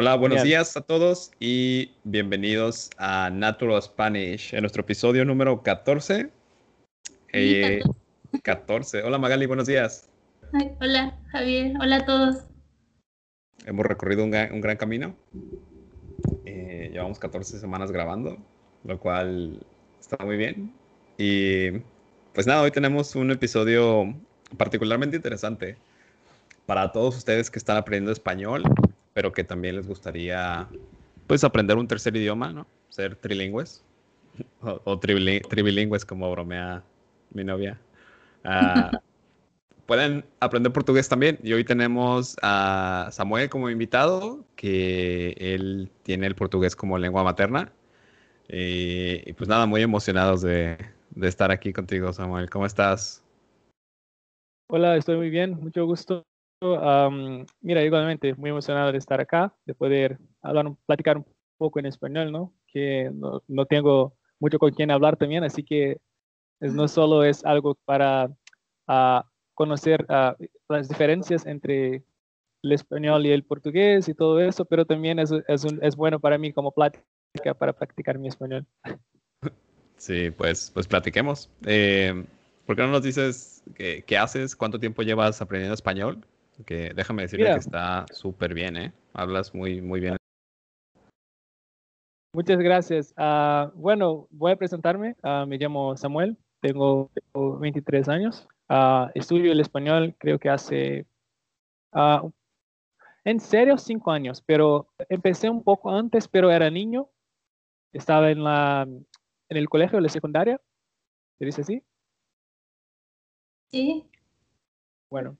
Hola, buenos días a todos y bienvenidos a Natural Spanish, en nuestro episodio número 14. 14. Eh, hola Magali, buenos días. hola Javier, hola a todos. Hemos recorrido un, gran camino. Eh, llevamos 14 semanas grabando, lo cual está muy bien. Y pues nada, hoy tenemos un episodio particularmente interesante para todos ustedes que están aprendiendo español pero que también les gustaría pues aprender un tercer idioma, ¿no? Ser trilingües o, tribilingües como bromea mi novia. Ah, pueden aprender portugués también. Y hoy tenemos a Samuel como invitado, que él tiene el portugués como lengua materna. Y, pues nada, muy emocionados de, de estar aquí contigo, Samuel. ¿Cómo estás? Hola, estoy muy bien, mucho gusto mira, igualmente, muy emocionado de estar acá, de poder hablar, platicar un poco en español, ¿no? Que no, no tengo mucho con quien hablar también, así que es, no solo es algo para uh, conocer uh, las diferencias entre el español y el portugués y todo eso, pero también es, es, un, es bueno para mí como plática para practicar mi español. Sí, pues, pues platiquemos. Eh, ¿Por qué no nos dices qué, qué haces? ¿Cuánto tiempo llevas aprendiendo español? Que déjame decirle que está súper bien, ¿eh? Hablas muy, muy bien. Muchas gracias. Uh, bueno, voy a presentarme. Uh, me llamo Samuel, tengo, 23 años. Uh, estudio el español creo que hace, en serio, cinco años, pero empecé un poco antes, pero era niño. Estaba en, la, en el colegio, de la secundaria. ¿Se dice así? Sí. Bueno,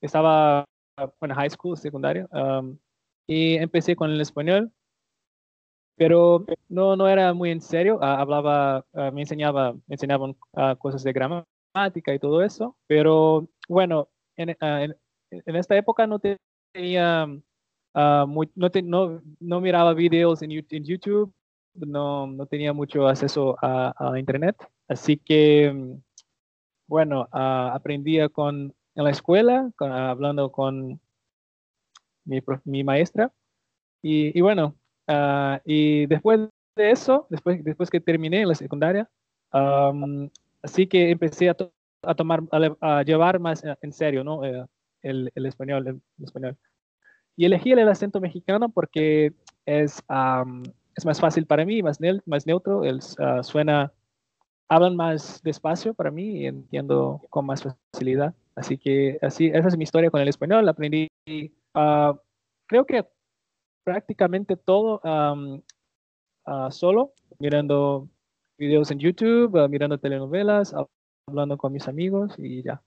estaba en high school, secundaria, y empecé con el español, pero no, no era muy en serio. Ah, hablaba, ah, me enseñaba, me enseñaban ah, cosas de gramática y todo eso, pero bueno, en, en, esta época no tenía, muy, no, no, no, miraba videos en, en YouTube, no, no, tenía mucho acceso a, a Internet, así que, bueno, aprendía con en la escuela, hablando con mi, maestra. Y, bueno, uh, y después de eso, después, después que terminé la secundaria, así que empecé a, tomar, a, llevar más en serio ¿no? Eh, el, español, el, español. Y elegí el acento mexicano porque es, es más fácil para mí, más, más neutro, el, uh, suena, hablan más despacio para mí y entiendo con más facilidad. Así que así, esa es mi historia con el español. Aprendí, uh, creo que prácticamente todo um, uh, solo, mirando videos en YouTube, uh, mirando telenovelas, hablando con mis amigos y ya.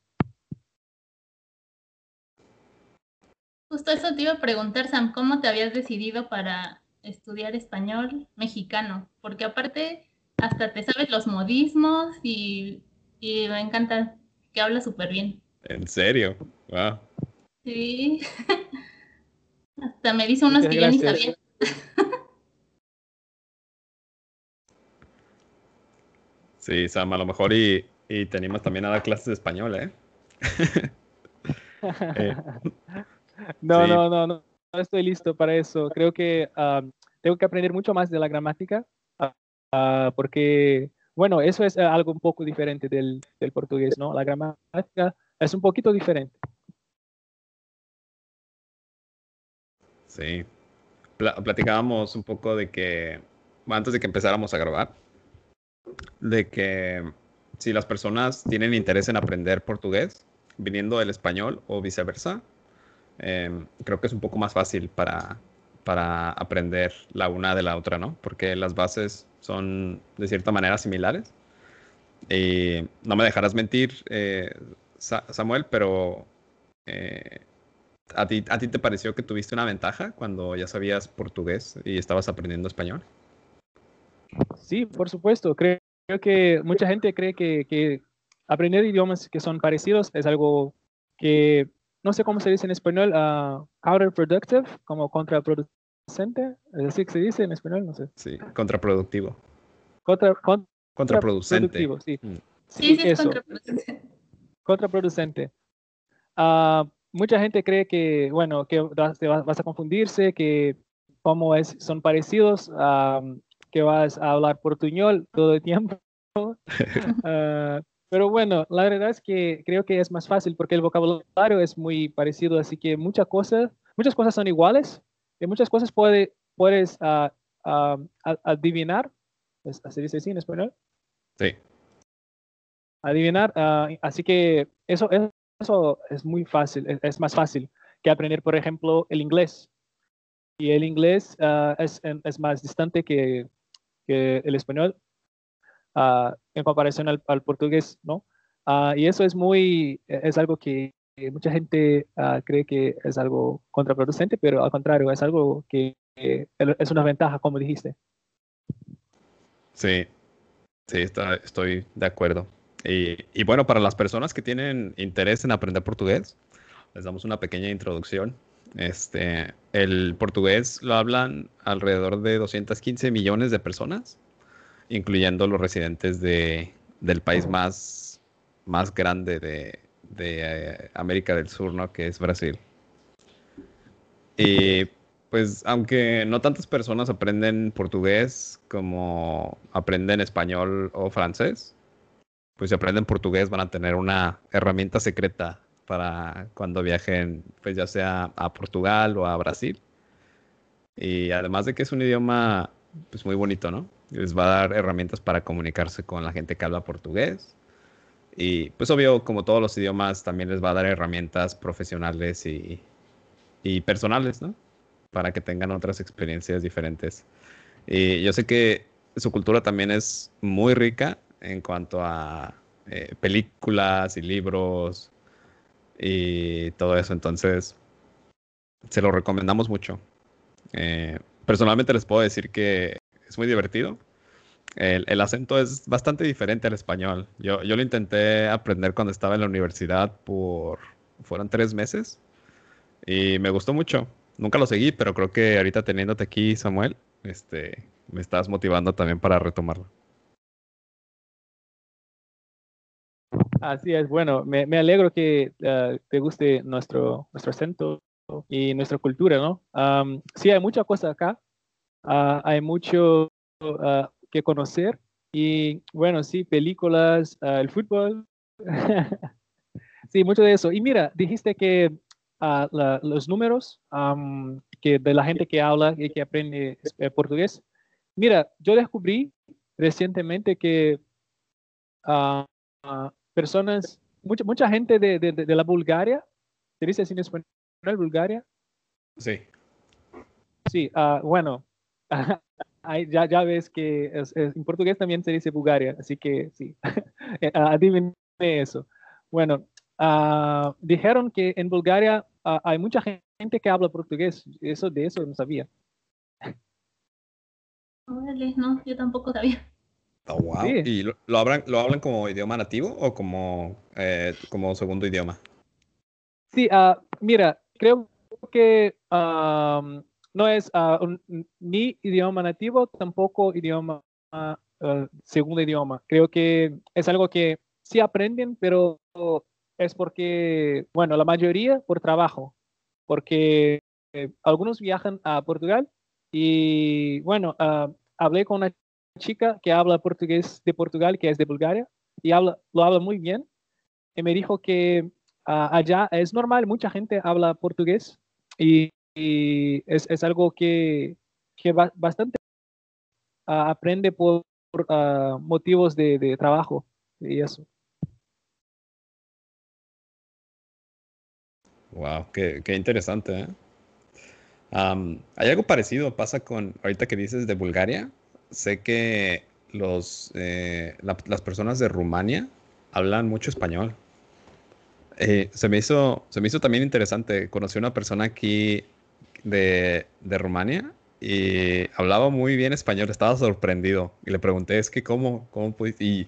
Justo eso te iba a preguntar, Sam, ¿cómo te habías decidido para estudiar español mexicano? Porque aparte hasta te sabes los modismos y, y me encanta que hablas súper bien. ¿En serio? Wow. Sí. Hasta me dice unos que ya ni sabía. Sí, Sam, a lo mejor y, y te animas también a dar clases de español, ¿eh? eh no, no, no, no, no estoy listo para eso. Creo que ah, tengo que aprender mucho más de la gramática, uh, porque, bueno, eso es algo un poco diferente del, portugués, ¿no? La gramática es un poquito diferente. Sí. platicábamos un poco de que, antes de que empezáramos a grabar, de que si las personas tienen interés en aprender portugués, viniendo del español o viceversa, em, creo que es un poco más fácil para, para aprender la una de la otra, ¿no? Porque las bases son de cierta manera similares. Y no me dejarás mentir, eh, Samuel, pero eh, ¿a, ti, ¿a ti te pareció que tuviste una ventaja cuando ya sabías portugués y estabas aprendiendo español? Sí, por supuesto. Creo, que mucha gente cree que, aprender idiomas que son parecidos es algo que, no sé cómo se dice en español, uh, counterproductive, como contraproducente. ¿Es así que se dice en español? No sé. Sí, contraproductivo. Contra, contraproducente. Sí, mm. sí, sí, es contraproducente contraproducente. Uh, mucha gente cree que, bueno, que vas, vas a confundirse, que como es, son parecidos, que vas a hablar portuñol todo el tiempo. Ah, pero bueno, la verdad es que creo que es más fácil porque el vocabulario es muy parecido, así que muchas cosas, muchas cosas son iguales y muchas cosas puede, puedes uh, adivinar. ¿Se dice así en español? Sí. Adivinar. así que eso, eso es muy fácil, es, más fácil que aprender, por ejemplo, el inglés. Y el inglés es, es, más distante que, que el español en comparación al, portugués, ¿no? y eso es muy, es algo que mucha gente cree que es algo contraproducente, pero al contrario, es algo que es una ventaja, como dijiste. Sí, sí, estoy de acuerdo. Y, y, bueno, para las personas que tienen interés en aprender portugués, les damos una pequeña introducción. Este, el portugués lo hablan alrededor de 215 millones de personas incluyendo los residentes de, del país más, más grande de, de eh, América del Sur, ¿no? Que es Brasil. Y pues aunque no tantas personas aprenden portugués como aprenden español o francés, pues si aprenden portugués van a tener una herramienta secreta para cuando viajen, pues ya sea a Portugal o a Brasil. Y además de que es un idioma pues muy bonito, ¿no? Les va a dar herramientas para comunicarse con la gente que habla portugués. Y pues obvio, como todos los idiomas, también les va a dar herramientas profesionales y, y personales, ¿no? Para que tengan otras experiencias diferentes. Y yo sé que su cultura también es muy rica en cuanto a eh, películas y libros y todo eso. Entonces, se lo recomendamos mucho. Eh, personalmente les puedo decir que es muy divertido. El, acento es bastante diferente al español. Yo, yo lo intenté aprender cuando estaba en la universidad por, fueron tres meses y me gustó mucho. Nunca lo seguí, pero creo que ahorita teniéndote aquí, Samuel, este, me estás motivando también para retomarlo. Así es, bueno, me, alegro que uh, te guste nuestro, nuestro acento y nuestra cultura, ¿no? sí, hay mucha cosa acá, uh, hay mucho uh, que conocer y bueno, sí, películas, uh, el fútbol, sí, mucho de eso. Y mira, dijiste que la, los números um, que de la gente que habla y que aprende eh, portugués, mira, yo descubrí recientemente que personas, mucha, mucha gente de, de, de la Bulgaria, ¿se dice así en español? Bulgaria? Sí. Sí, uh, bueno, ya, ya ves que en portugués también se dice Bulgaria, así que sí, eh, adivine eso. Bueno, uh, dijeron que en Bulgaria uh, hay mucha gente que habla portugués, eso de eso no sabía. no, yo tampoco sabía. Oh, wow. ¿Y lo, hablan, lo hablan como idioma nativo o como, eh, como segundo idioma? Sí, mira, creo que no es ah, ni idioma nativo, tampoco idioma ah, segundo idioma. Creo que es algo que sí aprenden, pero es porque, bueno, la mayoría por trabajo, porque eh, algunos viajan a Portugal y, bueno, ah, hablé con una chica que habla portugués de Portugal, que es de Bulgaria, y habla, lo habla muy bien, y me dijo que allá es normal, mucha gente habla portugués y, es, algo que, que bastante aprende por, motivos de, trabajo y eso. Wow, qué, interesante. ¿eh? hay algo parecido, pasa con, ahorita que dices de Bulgaria, sé que los, eh, las personas de Rumania hablan mucho español. Eh, se, me hizo, se me hizo también interesante. Conocí a una persona aquí de, de Rumania y hablaba muy bien español, estaba sorprendido. Y le pregunté, es que cómo, cómo y,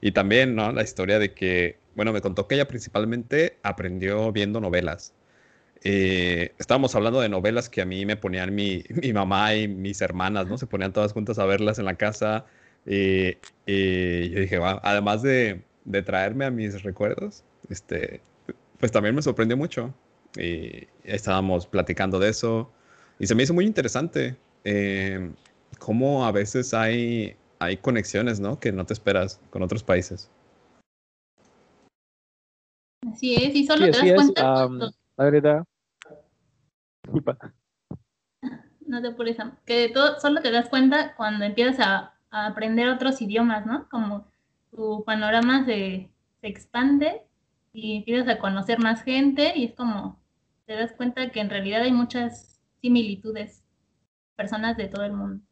y también, ¿no? La historia de que, bueno, me contó que ella principalmente aprendió viendo novelas. Eh, estábamos hablando de novelas que a mí me ponían mi, mi, mamá y mis hermanas, ¿no? Se ponían todas juntas a verlas en la casa. Y, y yo dije, wow, además de, de traerme a mis recuerdos, este, pues también me sorprendió mucho. Y estábamos platicando de eso y se me hizo muy interesante eh, cómo a veces hay, hay conexiones, ¿no? Que no te esperas con otros países. Así es, y solo te das cuenta. la verdad. Disculpa. No te apures, que todo, solo te das cuenta cuando empiezas a, a, aprender otros idiomas, ¿no? Como tu panorama se, se expande y empiezas a conocer más gente y es como te das cuenta que en realidad hay muchas similitudes, personas de todo el mundo.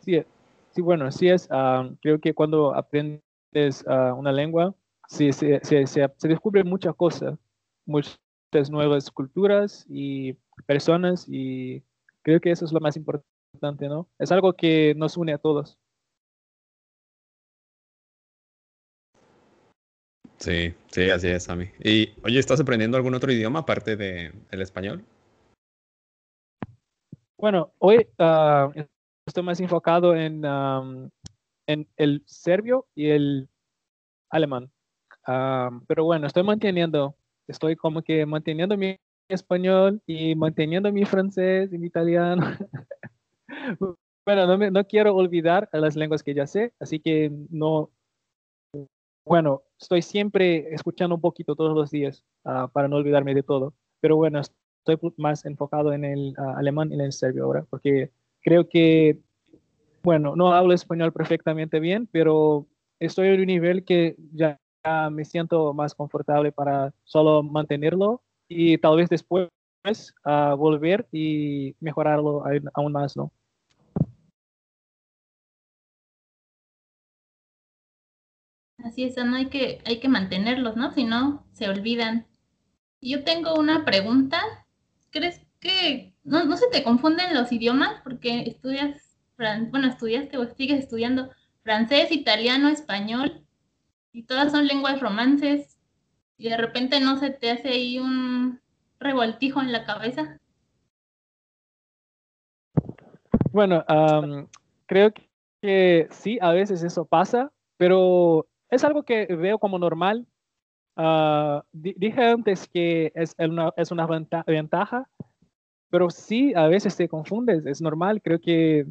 Sí, sí bueno, así es. Ah, creo que cuando aprendes uh, una lengua, sí, se, se, se, descubren muchas cosas, muchas nuevas culturas y personas y creo que eso es lo más importante, ¿no? Es algo que nos une a todos. Sí, sí, así es, Sammy. Y, oye, ¿estás aprendiendo algún otro idioma aparte del el español? Bueno, hoy uh, estoy más enfocado en, en el serbio y el alemán. Pero bueno, estoy manteniendo, estoy como que manteniendo mi español y manteniendo mi francés y mi italiano. bueno, no, me, no quiero olvidar las lenguas que ya sé, así que no, bueno, estoy siempre escuchando un poquito todos los días uh, para no olvidarme de todo. Pero bueno, estoy más enfocado en el uh, alemán y en el serbio ahora, porque creo que, bueno, no hablo español perfectamente bien, pero estoy en un nivel que ya me siento más confortable para solo mantenerlo y tal vez después uh, volver y mejorarlo aún más, ¿no? Así es, no hay que, hay que mantenerlos, ¿no? Si no, se olvidan. Yo tengo una pregunta. ¿Crees que no, no se te confunden los idiomas? Porque estudias, bueno, estudiaste o sigues estudiando francés, italiano, español, y todas son lenguas romances, y de repente no se te hace ahí un revoltijo en la cabeza. Bueno, creo que sí, a veces eso pasa, pero es algo que veo como normal. Uh, dije antes que es una, es una ventaja, pero sí, a veces te confundes, es normal. Creo que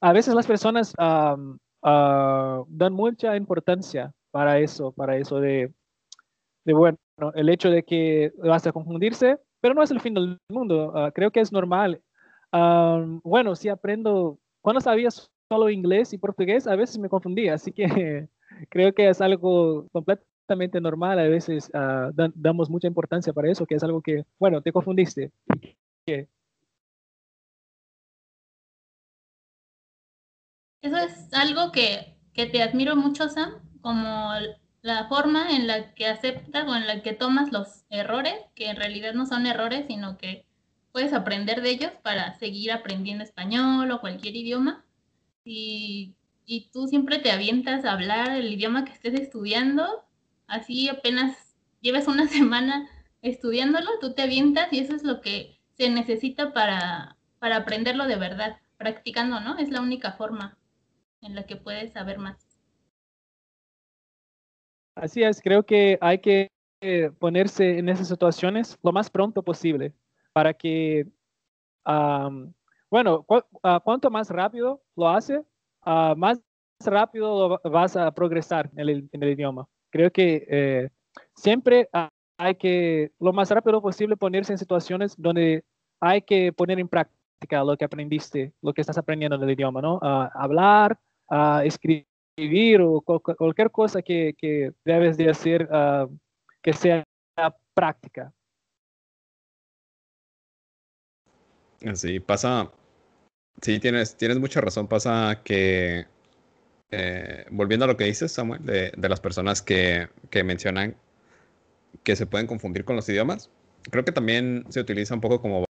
a veces las personas uh, dan mucha importancia para eso, para eso de, bueno, el hecho de que vas a confundirse, pero no es el fin del mundo. Uh, creo que es normal. bueno, si aprendo, cuando sabía solo inglés y portugués, a veces me confundía, así que creo que es algo completamente normal. A veces uh, damos mucha importancia para eso, que es algo que, bueno, te confundiste. Eso es algo que, que te admiro mucho, Sam, como la forma en la que aceptas o en la que tomas los errores, que en realidad no son errores, sino que puedes aprender de ellos para seguir aprendiendo español o cualquier idioma. Y y tú siempre te avientas a hablar el idioma que estés estudiando, así apenas lleves una semana estudiándolo, tú te avientas y eso es lo que se necesita para, para aprenderlo de verdad, practicando, ¿no? Es la única forma en la que puedes saber más. Así es, creo que hay que eh, ponerse en esas situaciones lo más pronto posible para que, bueno, ah, cuanto más rápido lo hace, uh, más rápido vas a progresar en el, idioma. Creo que eh, siempre hay que, lo más rápido posible, ponerse en situaciones donde hay que poner en práctica lo que aprendiste, lo que estás aprendiendo en el idioma, ¿no? Uh, hablar, uh, escribir o cualquier cosa que, debes de hacer que sea práctica. Sí, pasa, Sí, tienes, tienes mucha razón. Pasa que, eh, volviendo a lo que dices, Samuel, de, de las personas que, que, mencionan que se pueden confundir con los idiomas, creo que también se utiliza un poco como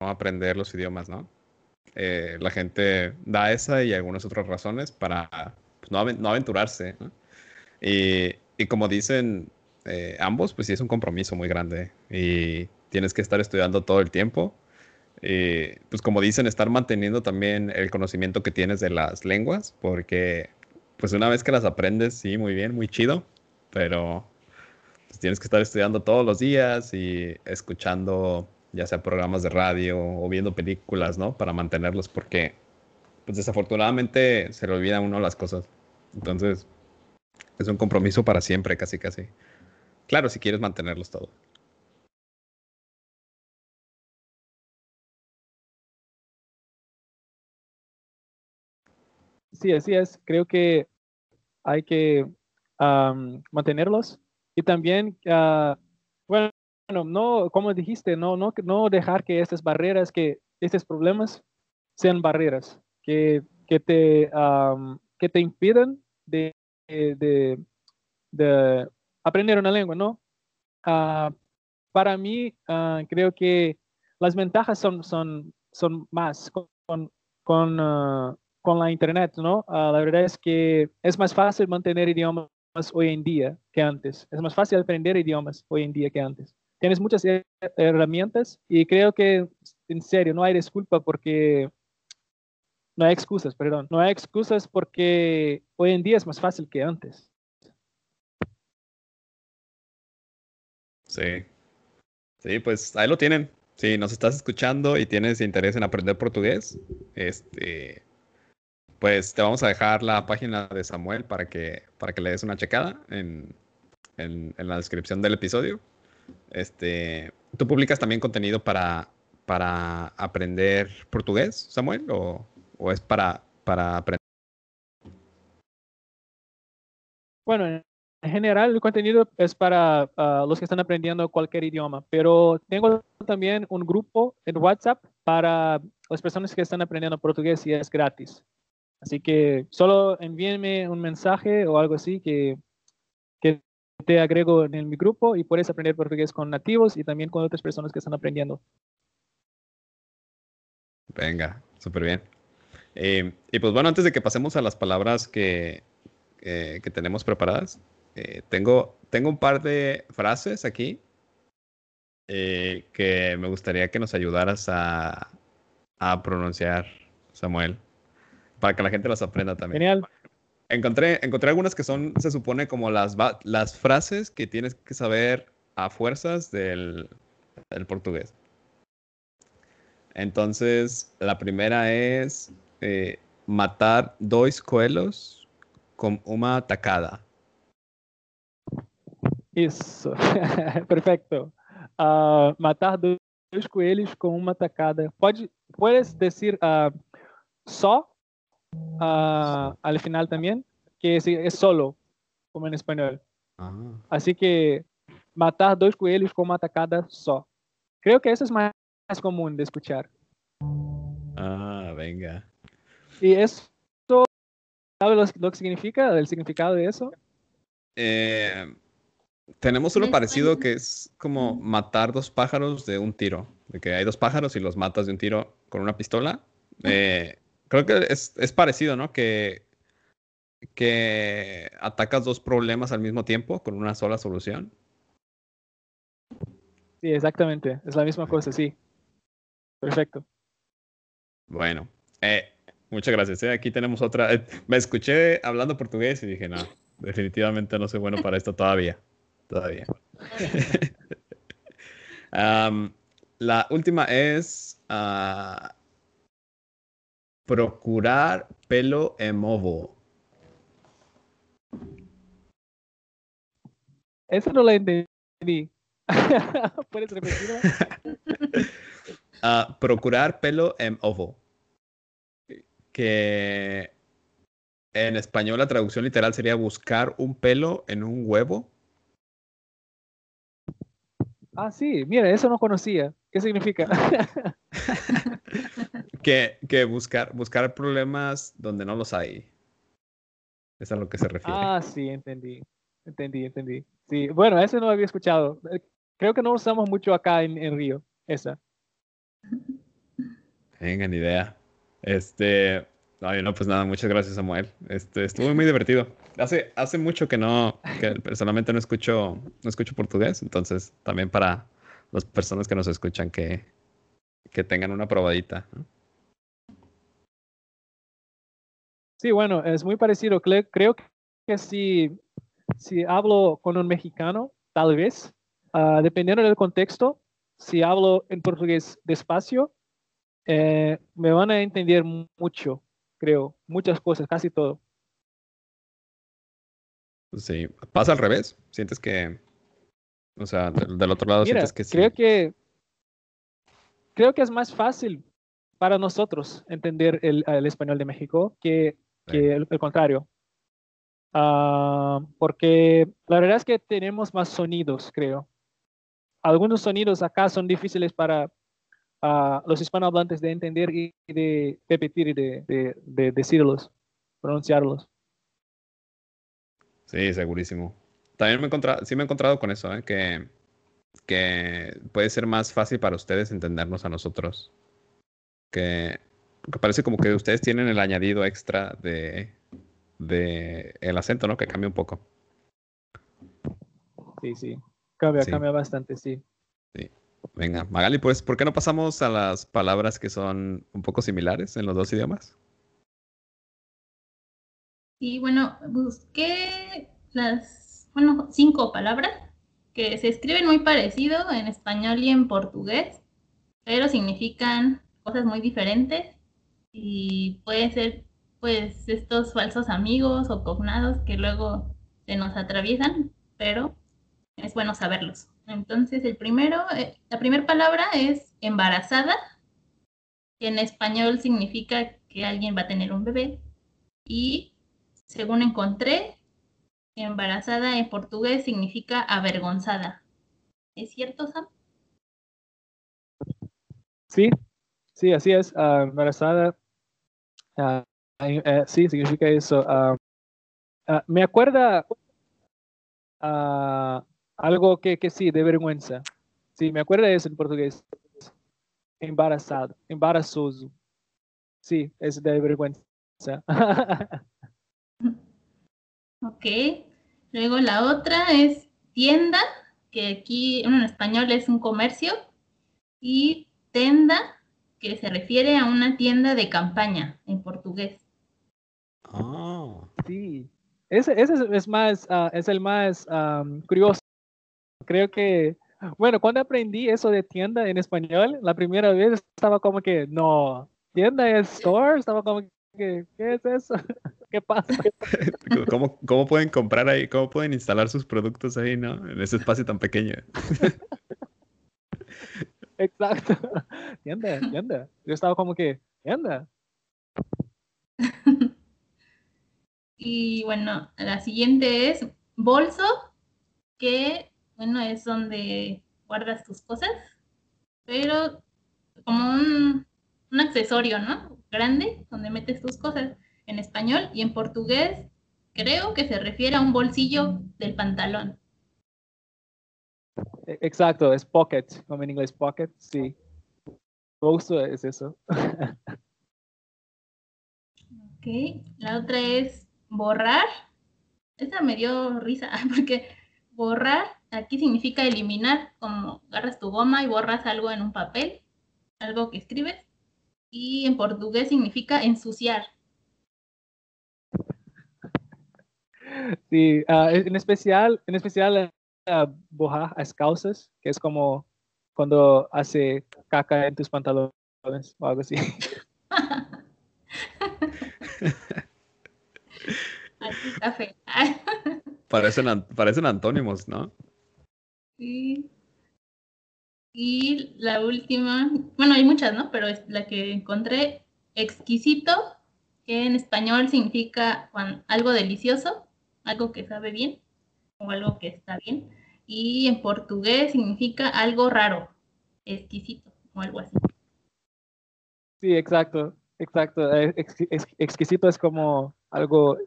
aprender los idiomas, ¿no? Eh, la gente da esa y algunas otras razones para pues, no, aventurarse. ¿no? Y, y, como dicen eh, ambos, pues sí es un compromiso muy grande y tienes que estar estudiando todo el tiempo eh, pues como dicen, estar manteniendo también el conocimiento que tienes de las lenguas, porque pues una vez que las aprendes, sí, muy bien, muy chido, pero pues, tienes que estar estudiando todos los días y escuchando ya sea programas de radio o viendo películas, ¿no? Para mantenerlos, porque pues desafortunadamente se le olvida uno las cosas. Entonces, es un compromiso para siempre, casi, casi. Claro, si quieres mantenerlos todos. Sí, así es. Creo que hay que mantenerlos y también, uh, bueno, no, como dijiste, no, no, no dejar que estas barreras, que estos problemas sean barreras que, que te, que te impidan de, de, de, aprender una lengua, ¿no? Uh, para mí, uh, creo que las ventajas son, son, son más con, con, con la Internet, ¿no? la verdad es que es más fácil mantener idiomas hoy en día que antes. Es más fácil aprender idiomas hoy en día que antes. Tienes muchas herramientas y creo que, en serio, no hay disculpa porque... No hay excusas, perdón. No hay excusas porque hoy en día es más fácil que antes. Sí. Sí, pues ahí lo tienen. Si nos estás escuchando y tienes interés en aprender portugués, este, pues te vamos a dejar la página de Samuel para que, para que le des una checada en, en, la descripción del episodio. Este, ¿Tú publicas también contenido para, para aprender portugués, Samuel? ¿O, o es para, para aprender? Bueno, en general el contenido es para ah, los que están aprendiendo cualquier idioma, pero tengo también un grupo en WhatsApp para las personas que están aprendiendo portugués y es gratis. Así que solo envíenme un mensaje o algo así que, te agrego en mi grupo y puedes aprender portugués con nativos y también con otras personas que están aprendiendo. Venga, súper bien. Eh, y pues bueno, antes de que pasemos a las palabras que, que tenemos preparadas, eh, tengo, tengo un par de frases aquí eh, que me gustaría que nos ayudaras a, a pronunciar, Samuel para que la gente las aprenda también. Genial. Encontré, encontré algunas que son, se supone, como las, las frases que tienes que saber a fuerzas del, del portugués. Entonces, la primera es eh, matar dos coelhos con una tacada. Isso, perfecto. Uh, matar dois coelhos com uma tacada. Pode, puedes decir uh, só uh, al final también, que es, es, solo, como en español. Ah. Así que matar dos coelhos con una tacada só. Creo que eso es más, más común de escuchar. Ah, venga. ¿Y eso, sabe lo, lo, que significa, el significado de eso? Eh, tenemos uno parecido que es como matar dos pájaros de un tiro. De que hay dos pájaros y los matas de un tiro con una pistola. Eh, creo que es, es, parecido, ¿no? Que, que atacas dos problemas al mismo tiempo con una sola solución. Sí, exactamente. Es la misma cosa, sí. Perfecto. Bueno, eh, muchas gracias. ¿eh? Aquí tenemos otra. Eh, me escuché hablando portugués y dije, no, definitivamente no soy bueno para esto todavía. Todavía. um, la última es uh, Procurar pelo en movo. Eso no lo entendí. ¿Puedes repetirlo? uh, procurar pelo en ovo. Que en español la traducción literal sería buscar un pelo en un huevo. Ah, sí, mira, eso no conocía. ¿Qué significa? que, que buscar, buscar problemas donde no los hay. Es a lo que se refiere. Ah, sí, entendí. Entendí, entendí. Sí, bueno, eso no había escuchado. Eh, creo que no usamos mucho acá en, en Río, esa. Tengan idea. Este, no, no, pues nada, muchas gracias Samuel. Este, estuvo muy divertido. Hace, hace mucho que no, que personalmente no escucho, no escucho portugués, entonces también para las personas que nos escuchan que, que tengan una probadita. Sí, bueno, es muy parecido. Creo que si si hablo con un mexicano, tal vez, ah, dependiendo del contexto, si hablo en portugués despacio, eh, me van a entender mucho, creo, muchas cosas, casi todo. Sí, pasa al revés. Sientes que, o sea, del, otro lado sientes que sí. Creo que, creo que es más fácil para nosotros entender el, español de México que, el, contrario. Ah, porque la verdad es que tenemos más sonidos, creo. Algunos sonidos acá son difíciles para uh, los hispanohablantes de entender y de repetir y de, de decirlos, pronunciarlos. Sí, segurísimo. También me he encontrado, sí me he encontrado con eso, ¿eh? que, que puede ser más fácil para ustedes entendernos a nosotros. Que, parece como que ustedes tienen el añadido extra de, de el acento, ¿no? Que cambia un poco. Sí, sí. Cambia, cambia bastante, sí. Sí. Venga, Magali, pues, ¿por qué no pasamos a las palabras que son un poco similares en los dos idiomas? Y bueno, busqué las, bueno, cinco palabras que se escriben muy parecido en español y en portugués, pero significan cosas muy diferentes y puede ser pues estos falsos amigos o cognados que luego se nos atraviesan, pero es bueno saberlos. Entonces, el primero, eh, la primera palabra es embarazada, que en español significa que alguien va a tener un bebé, y según encontré, embarazada en portugués significa avergonzada. ¿Es cierto, Sam? Sí, sí, así es. Ah, embarazada, uh, sí, significa eso. Ah, me acuerda algo que, que sí, de vergüenza. Sí, me acuerda eso en portugués. Embarazado, embarazoso. Sí, es de vergüenza. Ok. Luego la otra es tienda, que aquí en español es un comercio. Y tenda, que se refiere a una tienda de campaña en portugués. Ah, sí. Ese, es, más, ah, es el más curioso. Creo que, bueno, cuando aprendí eso de tienda en español, la primera vez estaba como que, no, tienda es store, estaba como que, ¿qué es eso? ¿Qué pasa? ¿Cómo, ¿Cómo, pueden comprar ahí? ¿Cómo pueden instalar sus productos ahí, no? En ese espacio tan pequeño. Exacto. Tienda, tienda. Yo estaba como que, tienda. Y bueno, la siguiente es bolso, que bueno, es donde guardas tus cosas, pero como un, un accesorio, ¿no? Grande, donde metes tus cosas en español y en portugués creo que se refiere a un bolsillo del pantalón. E, exacto, es pocket, como en inglés pocket, sí. Bolso es eso. ok, la otra es borrar. Esa me dio risa porque borrar aquí significa eliminar, como agarras tu goma y borras algo en un papel, algo que escribes. Y en portugués significa ensuciar. Sí, uh, en especial, en especial uh, bojar las calzas, que es como cuando hace caca en tus pantalones o algo así. café. parecen, parecen antónimos, ¿no? Sí. Y la última, bueno, hay muchas, ¿no? Pero es la que encontré, exquisito, que en español significa algo delicioso algo que sabe bien o algo que está bien. Y en portugués significa algo raro, exquisito o algo así. Sí, exacto, exacto. Eh, exquisito es como algo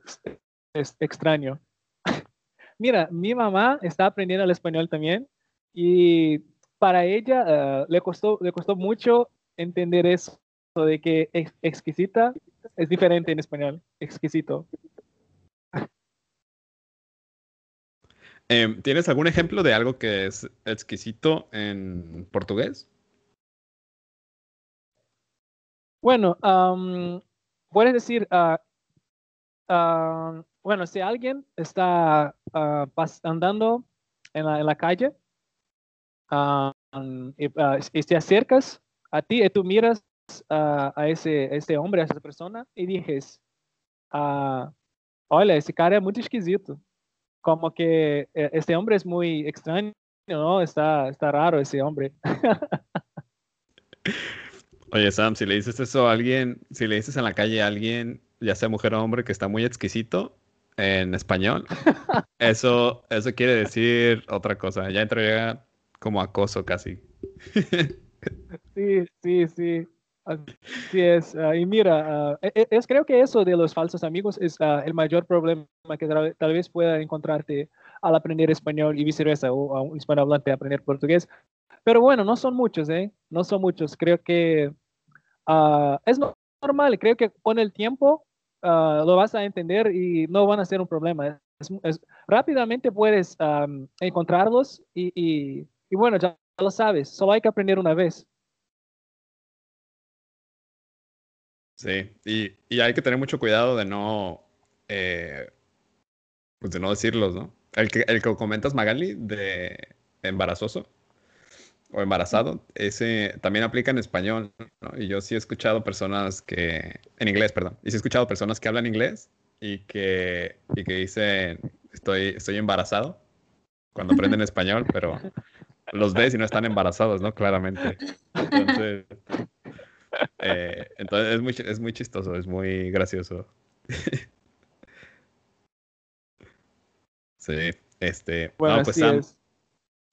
extraño. Mira, mi mamá está aprendiendo el español también y para ella eh, le, costó, le costó mucho entender eso de que exquisita es diferente en español, exquisito. Em, ¿Tienes algún ejemplo de algo que es exquisito en portugués? Bueno, puedes decir, uh, bueno, si alguien está pas- andando en la, calle y, ah, y te acercas a ti y tú miras a ese, ese hombre, a esa persona y dices, olha, esse cara é muito esquisito. Como que eh, este hombre es muy extraño, ¿no? Está, está raro ese hombre. Oye, Sam, si le dices eso a alguien, si le dices en la calle a alguien, ya sea mujer o hombre, que está muy exquisito en español, eso, eso quiere decir otra cosa. Ya entraría como acoso casi. Sí, sí, sí. Así es. ah, y mira, e- es, creo que eso de los falsos amigos es ah, el mayor problema que tal, tal vez pueda encontrarte al aprender español y viceversa, o a un hispanohablante aprender portugués. Pero bueno, no son muchos, ¿eh? No son muchos. Creo que es no- normal. Creo que con el tiempo lo vas a entender y no van a ser un problema. Es- es- rápidamente puedes am, encontrarlos y, y- y bueno, ya lo sabes. Solo hay que aprender una vez. Sí, y, y hay que tener mucho cuidado de no, eh, pues de no decirlos, ¿no? El que, el que comentas, Magali, de embarazoso o embarazado, ese también aplica en español, ¿no? Y yo sí he escuchado personas que, en inglés, perdón, y sí he escuchado personas que hablan inglés y que, y que dicen, estoy, estoy embarazado cuando aprenden español, pero los ves y no están embarazados, ¿no? Claramente. Entonces, eh, entonces es muy, es muy chistoso, es muy gracioso. Sí, este, Bueno, no, pues así Sam, es.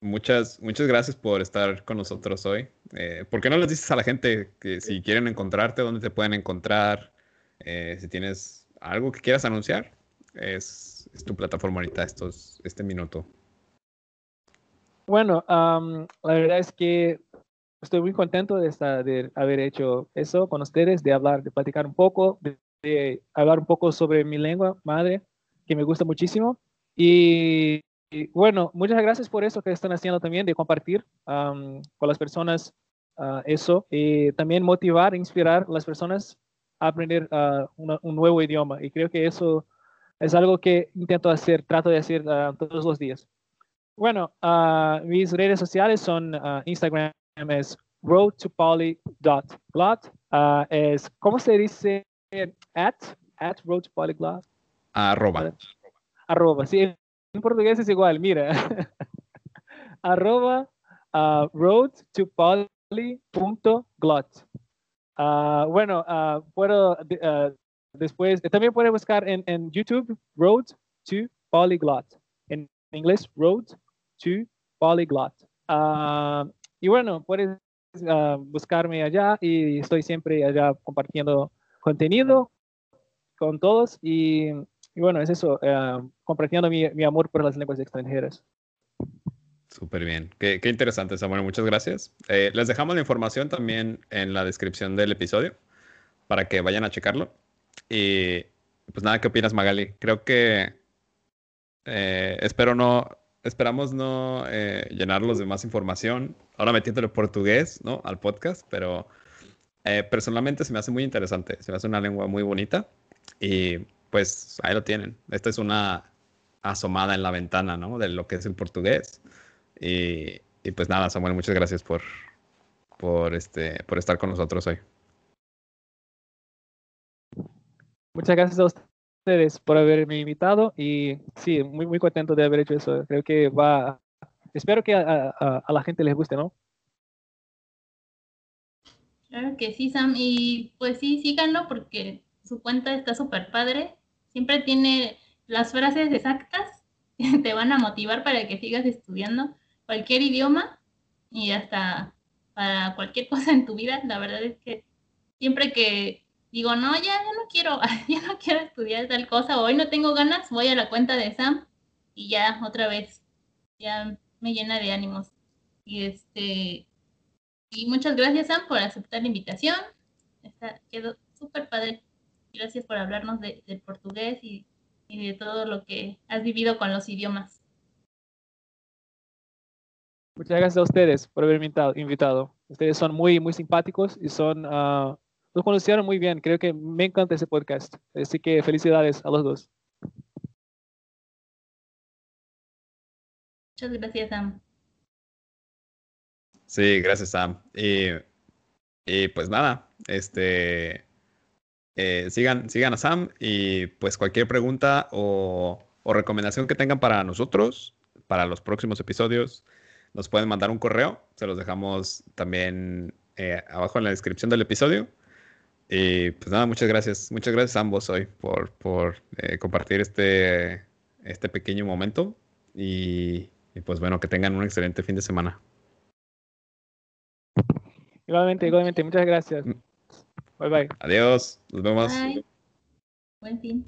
muchas, muchas gracias por estar con nosotros hoy. Eh, ¿por qué no les dices a la gente que si quieren encontrarte, dónde te pueden encontrar? Eh, si tienes algo que quieras anunciar, es, es tu plataforma ahorita, estos, este minuto. Bueno, la verdad es que estoy muy contento de, estar, de haber hecho eso con ustedes, de hablar, de platicar un poco, de, de hablar un poco sobre mi lengua madre, que me gusta muchísimo. Y, y bueno, muchas gracias por eso que están haciendo también, de compartir am, con las personas ah, eso y también motivar, inspirar a las personas a aprender ah, una- un nuevo idioma. Y creo que eso es algo que intento hacer, trato de hacer ah, todos los días. Bueno, mis redes sociales son Instagram es roadtopoly.glot. ah, es, ¿cómo se dice? At, at roadtopolyglot. Arroba. Arroba, sí, en portugués es igual, mira. Arroba roadtopoly.glot. Ah, bueno, ah, puedo de- ah, después, eh, también puede buscar en, en YouTube Road to Polyglot. En inglés, Road to Polyglot. Y bueno, puedes ah, buscarme allá y estoy siempre allá compartiendo contenido con todos y, y bueno, es eso, ah, compartiendo mi, mi amor por las lenguas extranjeras. Súper bien. Qué, qué interesante, Samuel. Muchas gracias. Eh, les dejamos la información también en la descripción del episodio para que vayan a checarlo. Y pues nada, ¿qué opinas, Magali? Creo que eh, espero no, esperamos no eh, llenarlos de más información. Ahora metiéndole portugués, ¿no? Al podcast, pero eh, personalmente se me hace muy interesante. Se me hace una lengua muy bonita. Y pues ahí lo tienen. Esta es una asomada en la ventana, ¿no? De lo que es el portugués. Y, y pues nada, Samuel, muchas gracias por, por, este, por estar con nosotros hoy. Muchas gracias a ustedes por haberme invitado y sí, muy, muy contento de haber hecho eso. Creo que va, espero que a, la gente les guste, ¿no? Claro que sí, Sam. Y pues sí, síganlo porque su cuenta está súper padre. Siempre tiene las frases exactas que te van a motivar para que sigas estudiando cualquier idioma y hasta para cualquier cosa en tu vida. La verdad es que siempre que digo, no, ya, ya no quiero, ya no quiero estudiar tal cosa, o hoy no tengo ganas, voy a la cuenta de Sam y ya otra vez, ya me llena de ánimos. Y este, y muchas gracias, Sam, por aceptar la invitación. Está, quedó súper padre. Gracias por hablarnos de, del portugués y, y de todo lo que has vivido con los idiomas. Muchas gracias a ustedes por haberme invitado. Ustedes son muy, muy simpáticos y son, ah, los conocieron muy bien. Creo que me encanta ese podcast. Así que felicidades a los dos. Muchas gracias, Sam. Sí, gracias, Sam. Y, y pues nada, este eh, sigan, sigan a Sam y pues cualquier pregunta o, recomendación que tengan para nosotros, para los próximos episodios, nos pueden mandar un correo. Se los dejamos también eh, abajo en la descripción del episodio. Y pues nada, muchas gracias. Muchas gracias a ambos hoy por, por eh, compartir este, este pequeño momento. Y, y, pues bueno, que tengan un excelente fin de semana. Igualmente, igualmente. Muchas gracias. Bye bye. Adiós. Nos vemos. Bye. Buen fin.